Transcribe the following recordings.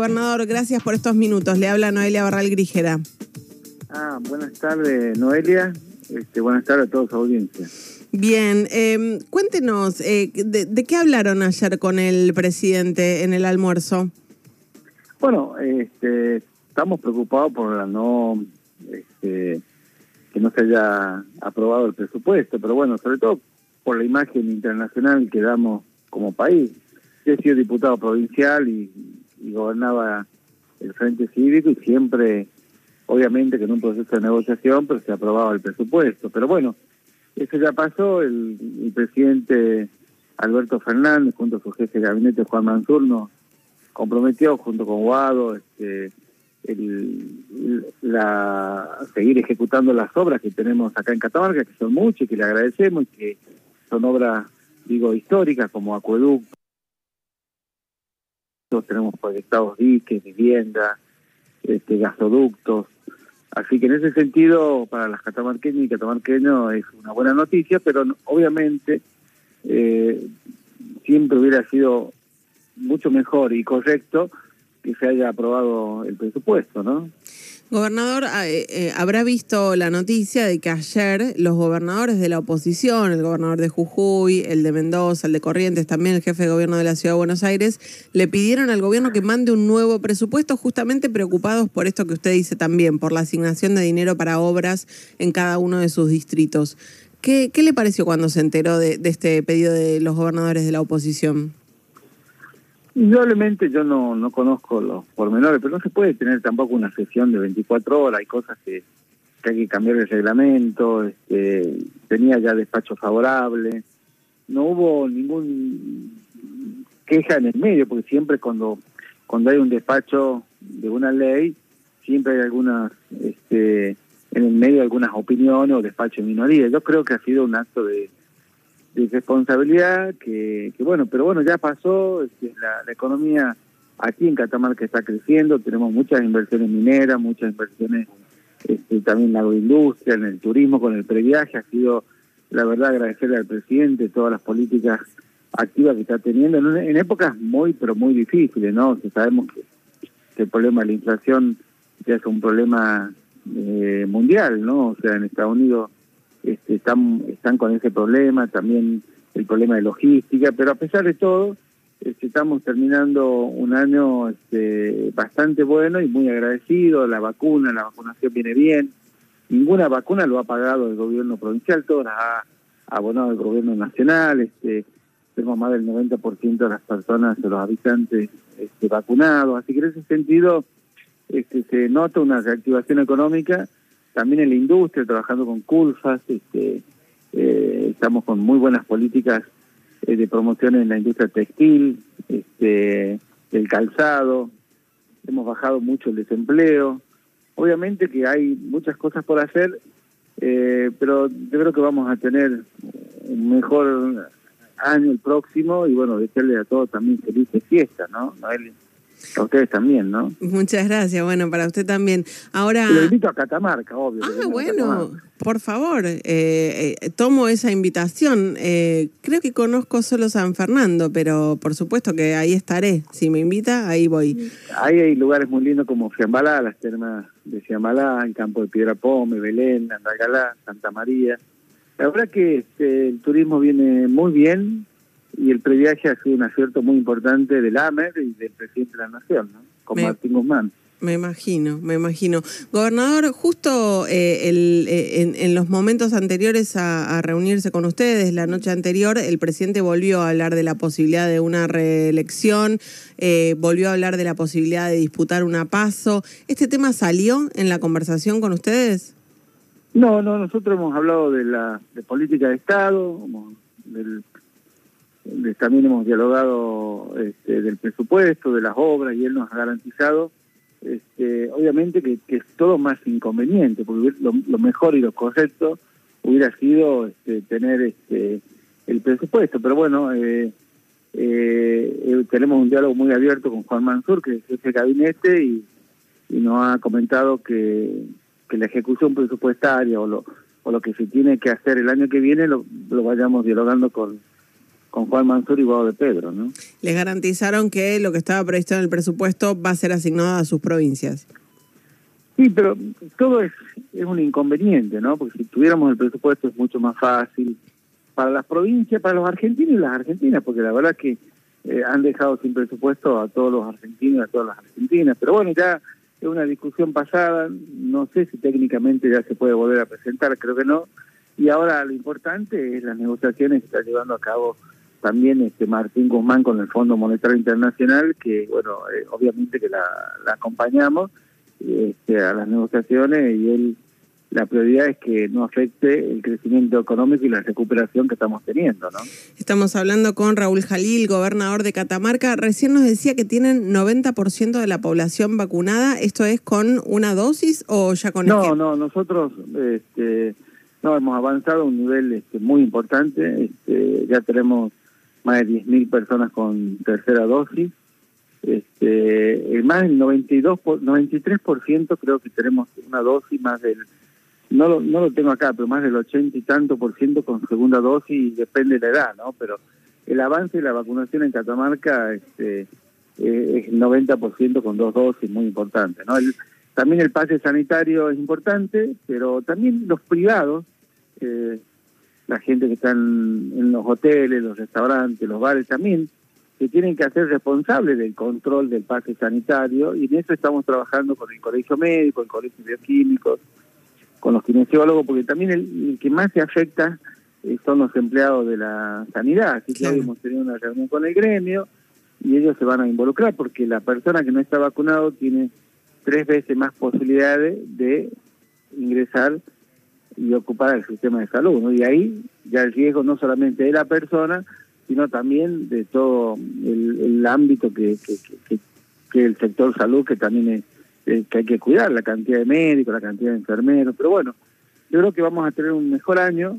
Gobernador, gracias por estos minutos. Le habla Noelia Barral Grijera. Ah, buenas tardes, Noelia. Este, buenas tardes a toda su audiencia. Bien, eh, cuéntenos, eh, de, qué hablaron ayer con el presidente en el almuerzo? Bueno, este, estamos preocupados por la no, este, que no se haya aprobado el presupuesto, pero bueno, sobre todo por la imagen internacional que damos como país. Yo he sido diputado provincial y y gobernaba el Frente Cívico y siempre, obviamente que en un proceso de negociación, pero se aprobaba el presupuesto. Pero bueno, eso ya pasó, el, presidente Alberto Fernández, junto a su jefe de gabinete Juan Mansur, nos comprometió junto con Guado este, la, seguir ejecutando las obras que tenemos acá en Catamarca, que son muchas y que le agradecemos y que son obras, digo, históricas como acueducto tenemos proyectados diques, viviendas, este, gasoductos. Así que en ese sentido, para las catamarqueñas y catamarqueños es una buena noticia, pero obviamente eh, siempre hubiera sido mucho mejor y correcto que se haya aprobado el presupuesto, ¿no? Gobernador, ah, eh, eh, habrá visto la noticia de que ayer los gobernadores de la oposición, el gobernador de Jujuy, el de Mendoza, el de Corrientes, también el jefe de gobierno de la Ciudad de Buenos Aires, le pidieron al gobierno que mande un nuevo presupuesto, justamente preocupados por esto que usted dice también, por la asignación de dinero para obras en cada uno de sus distritos. ¿Qué, qué le pareció cuando se enteró de este pedido de los gobernadores de la oposición? Indudablemente yo no, no conozco los pormenores, pero no se puede tener tampoco una sesión de 24 horas, hay cosas que, hay que cambiar el reglamento, este, tenía ya despacho favorable, no hubo ningún queja en el medio, porque siempre cuando, cuando hay un despacho de una ley, siempre hay algunas, este, en el medio algunas opiniones o despacho de minoría. Yo creo que ha sido un acto de, de responsabilidad que, que, bueno, pero bueno, ya pasó, este, la, la, economía aquí en Catamarca está creciendo, tenemos muchas inversiones mineras, muchas inversiones este, también en la agroindustria, en el turismo, con el previaje, ha sido la verdad agradecerle al presidente todas las políticas activas que está teniendo en, épocas muy, pero muy difíciles, ¿no? Sabemos que, el problema de la inflación ya es un problema eh, mundial, ¿no? O sea, en Estados Unidos este, están, están con ese problema, también el problema de logística, pero a pesar de todo, este, estamos terminando un año este, bastante bueno y muy agradecido, la vacuna, la vacunación viene bien, ninguna vacuna lo ha pagado el gobierno provincial, todas las ha abonado el gobierno nacional, este, tenemos más del 90% de las personas, de los habitantes este, vacunados, así que en ese sentido este, se nota una reactivación económica también en la industria, trabajando con Culfas, este, eh, estamos con muy buenas políticas eh, de promoción en la industria textil, este, el calzado, hemos bajado mucho el desempleo. Obviamente que hay muchas cosas por hacer, eh, pero yo creo que vamos a tener un mejor año el próximo y bueno, desearle a todos también felices fiestas, ¿no? A ustedes también, ¿no? Muchas gracias. Bueno, para usted también. Ahora. Lo invito a Catamarca, obvio. Ah, bueno, por favor, eh, eh, tomo esa invitación. Eh, creo que conozco solo San Fernando, pero por supuesto que ahí estaré. Si me invita, ahí voy. Ahí hay lugares muy lindos como Fiambalá, las termas de Fiambalá, el campo de Piedra Pome, Belén, Andalgalá, Santa María. La verdad que este, el turismo viene muy bien, y el previaje ha sido un acierto muy importante del AMER y del presidente de la Nación, ¿no? con Martín Guzmán. Me imagino, me imagino. Gobernador, justo eh, el, eh, en, los momentos anteriores a, reunirse con ustedes, la noche anterior, el presidente volvió a hablar de la posibilidad de una reelección, eh, volvió a hablar de la posibilidad de disputar una paso. ¿Este tema salió en la conversación con ustedes? No, no, nosotros hemos hablado de la de política de Estado, del también hemos dialogado este, del presupuesto, de las obras, y él nos ha garantizado, este, obviamente, que, es todo más inconveniente, porque lo, mejor y lo correcto hubiera sido este, tener este, el presupuesto. Pero bueno, eh, eh, eh, tenemos un diálogo muy abierto con Juan Mansur, que es de gabinete, y, nos ha comentado que, que la ejecución presupuestaria o lo, que se tiene que hacer el año que viene lo vayamos dialogando con con Juan Mansur y Guado de Pedro, ¿no? Les garantizaron que lo que estaba previsto en el presupuesto va a ser asignado a sus provincias. Sí, pero todo es, es un inconveniente, ¿no? Porque si tuviéramos el presupuesto es mucho más fácil para las provincias, para los argentinos y las argentinas, porque la verdad que eh, han dejado sin presupuesto a todos los argentinos y a todas las argentinas. Pero bueno, ya es una discusión pasada, no sé si técnicamente ya se puede volver a presentar, creo que no. Y ahora lo importante es las negociaciones que está llevando a cabo también este Martín Guzmán con el Fondo Monetario Internacional, que bueno, eh, obviamente que la, la acompañamos este, a las negociaciones y él la prioridad es que no afecte el crecimiento económico y la recuperación que estamos teniendo, ¿no? Estamos hablando con Raúl Jalil, gobernador de Catamarca. Recién nos decía que tienen 90% de la población vacunada. ¿Esto es con una dosis o ya con No, no, nosotros este, no hemos avanzado a un nivel este, muy importante. Este, ya tenemos más de 10.000 personas con tercera dosis. Este, más del 92, 93% creo que tenemos una dosis, más del no lo, no lo tengo acá, pero más del 80 y tanto por ciento con segunda dosis, depende de la edad, ¿no? Pero el avance de la vacunación en Catamarca este, eh, es 90% con dos dosis, muy importante, ¿no? El, también el pase sanitario es importante, pero también los privados, eh, la gente que está en, los hoteles, los restaurantes, los bares también, que tienen que hacer responsables del control del pase sanitario, y en eso estamos trabajando con el Colegio Médico, el Colegio Bioquímicos, con los kinesiólogos, porque también el, que más se afecta eh, son los empleados de la sanidad. Así que hoy hemos tenido una reunión con el gremio y ellos se van a involucrar porque la persona que no está vacunado tiene tres veces más posibilidades de ingresar y ocupar el sistema de salud. ¿no? Y ahí ya el riesgo no solamente de la persona, sino también de todo el, ámbito que, que, que, que el sector salud, que también es que hay que cuidar, la cantidad de médicos, la cantidad de enfermeros, pero bueno, yo creo que vamos a tener un mejor año,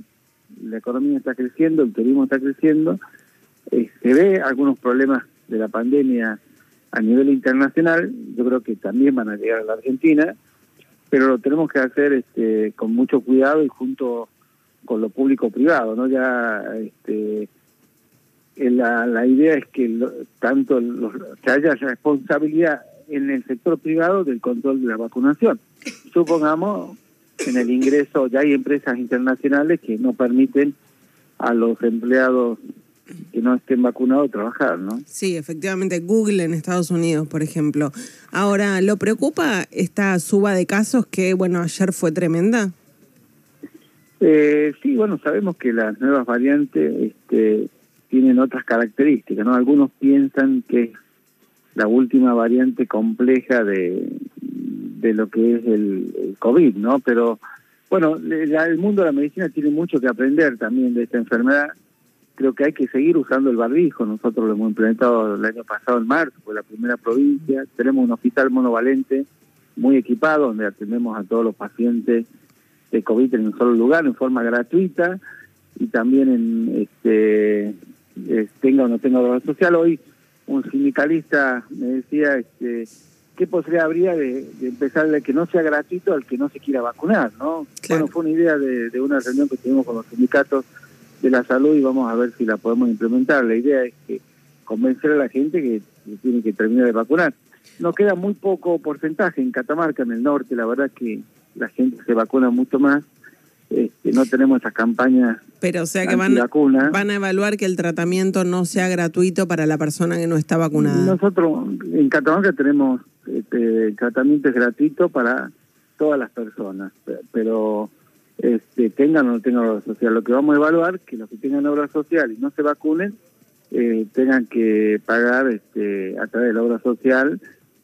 la economía está creciendo, el turismo está creciendo, eh, se ve algunos problemas de la pandemia a nivel internacional, yo creo que también van a llegar a la Argentina, pero lo tenemos que hacer este, con mucho cuidado y junto con lo público-privado, ¿no? Ya este, la, la idea es que tanto los, que haya responsabilidad en el sector privado del control de la vacunación. Supongamos en el ingreso, ya hay empresas internacionales que no permiten a los empleados que no estén vacunados trabajar, ¿no? Sí, efectivamente, Google en Estados Unidos, por ejemplo. Ahora, ¿lo preocupa esta suba de casos que, bueno, ayer fue tremenda? Eh, sí, bueno, sabemos que las nuevas variantes este, tienen otras características, ¿no? Algunos piensan que la última variante compleja de, de lo que es el, COVID, ¿no? Pero bueno, el mundo de la medicina tiene mucho que aprender también de esta enfermedad. Creo que hay que seguir usando el barbijo. Nosotros lo hemos implementado el año pasado en marzo, fue la primera provincia. Tenemos un hospital monovalente muy equipado donde atendemos a todos los pacientes de COVID en un solo lugar, en forma gratuita y también en este tenga o no tenga obra social. Hoy un sindicalista me decía este, qué posibilidad habría de, empezar de que no sea gratuito al que no se quiera vacunar, ¿no? Bueno, fue una idea de, una reunión que tuvimos con los sindicatos de la salud y vamos a ver si la podemos implementar. La idea es que convencer a la gente que, tiene que terminar de vacunar. Nos queda muy poco porcentaje en Catamarca, en el norte, la verdad que la gente se vacuna mucho más este, no tenemos esas campañas. Pero o sea que van, van a evaluar que el tratamiento no sea gratuito para la persona que no está vacunada. Nosotros en Catamarca tenemos este, tratamientos gratuitos para todas las personas, pero este, tengan o no tengan obra social. Lo que vamos a evaluar que los que tengan obra social y no se vacunen eh, tengan que pagar este, a través de la obra social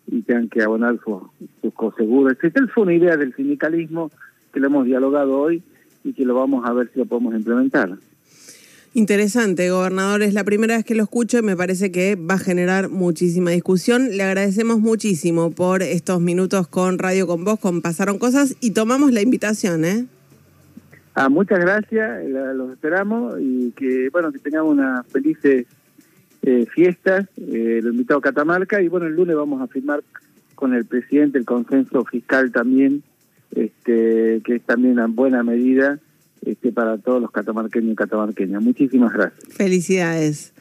y tengan que abonar sus su coseguros. Esa fue una idea del sindicalismo que lo hemos dialogado hoy y que lo vamos a ver si lo podemos implementar. Interesante, gobernador. Es la primera vez que lo escucho y me parece que va a generar muchísima discusión. Le agradecemos muchísimo por estos minutos con Radio con Vos, con Pasaron Cosas y tomamos la invitación, ¿eh? Ah, muchas gracias, los esperamos y que, bueno, que tengamos unas felices eh, fiestas. Eh, lo invitado a Catamarca y, bueno, el lunes vamos a firmar con el presidente el consenso fiscal también este, que es también una buena medida este, para todos los catamarqueños y catamarqueñas. Muchísimas gracias. Felicidades.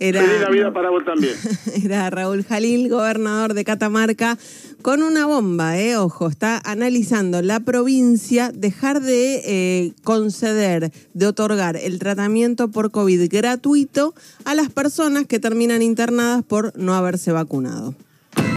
Era, Feliz Navidad para vos también. Era Raúl Jalil, gobernador de Catamarca, con una bomba, eh, ojo, está analizando la provincia dejar de eh, conceder, de otorgar el tratamiento por COVID gratuito a las personas que terminan internadas por no haberse vacunado.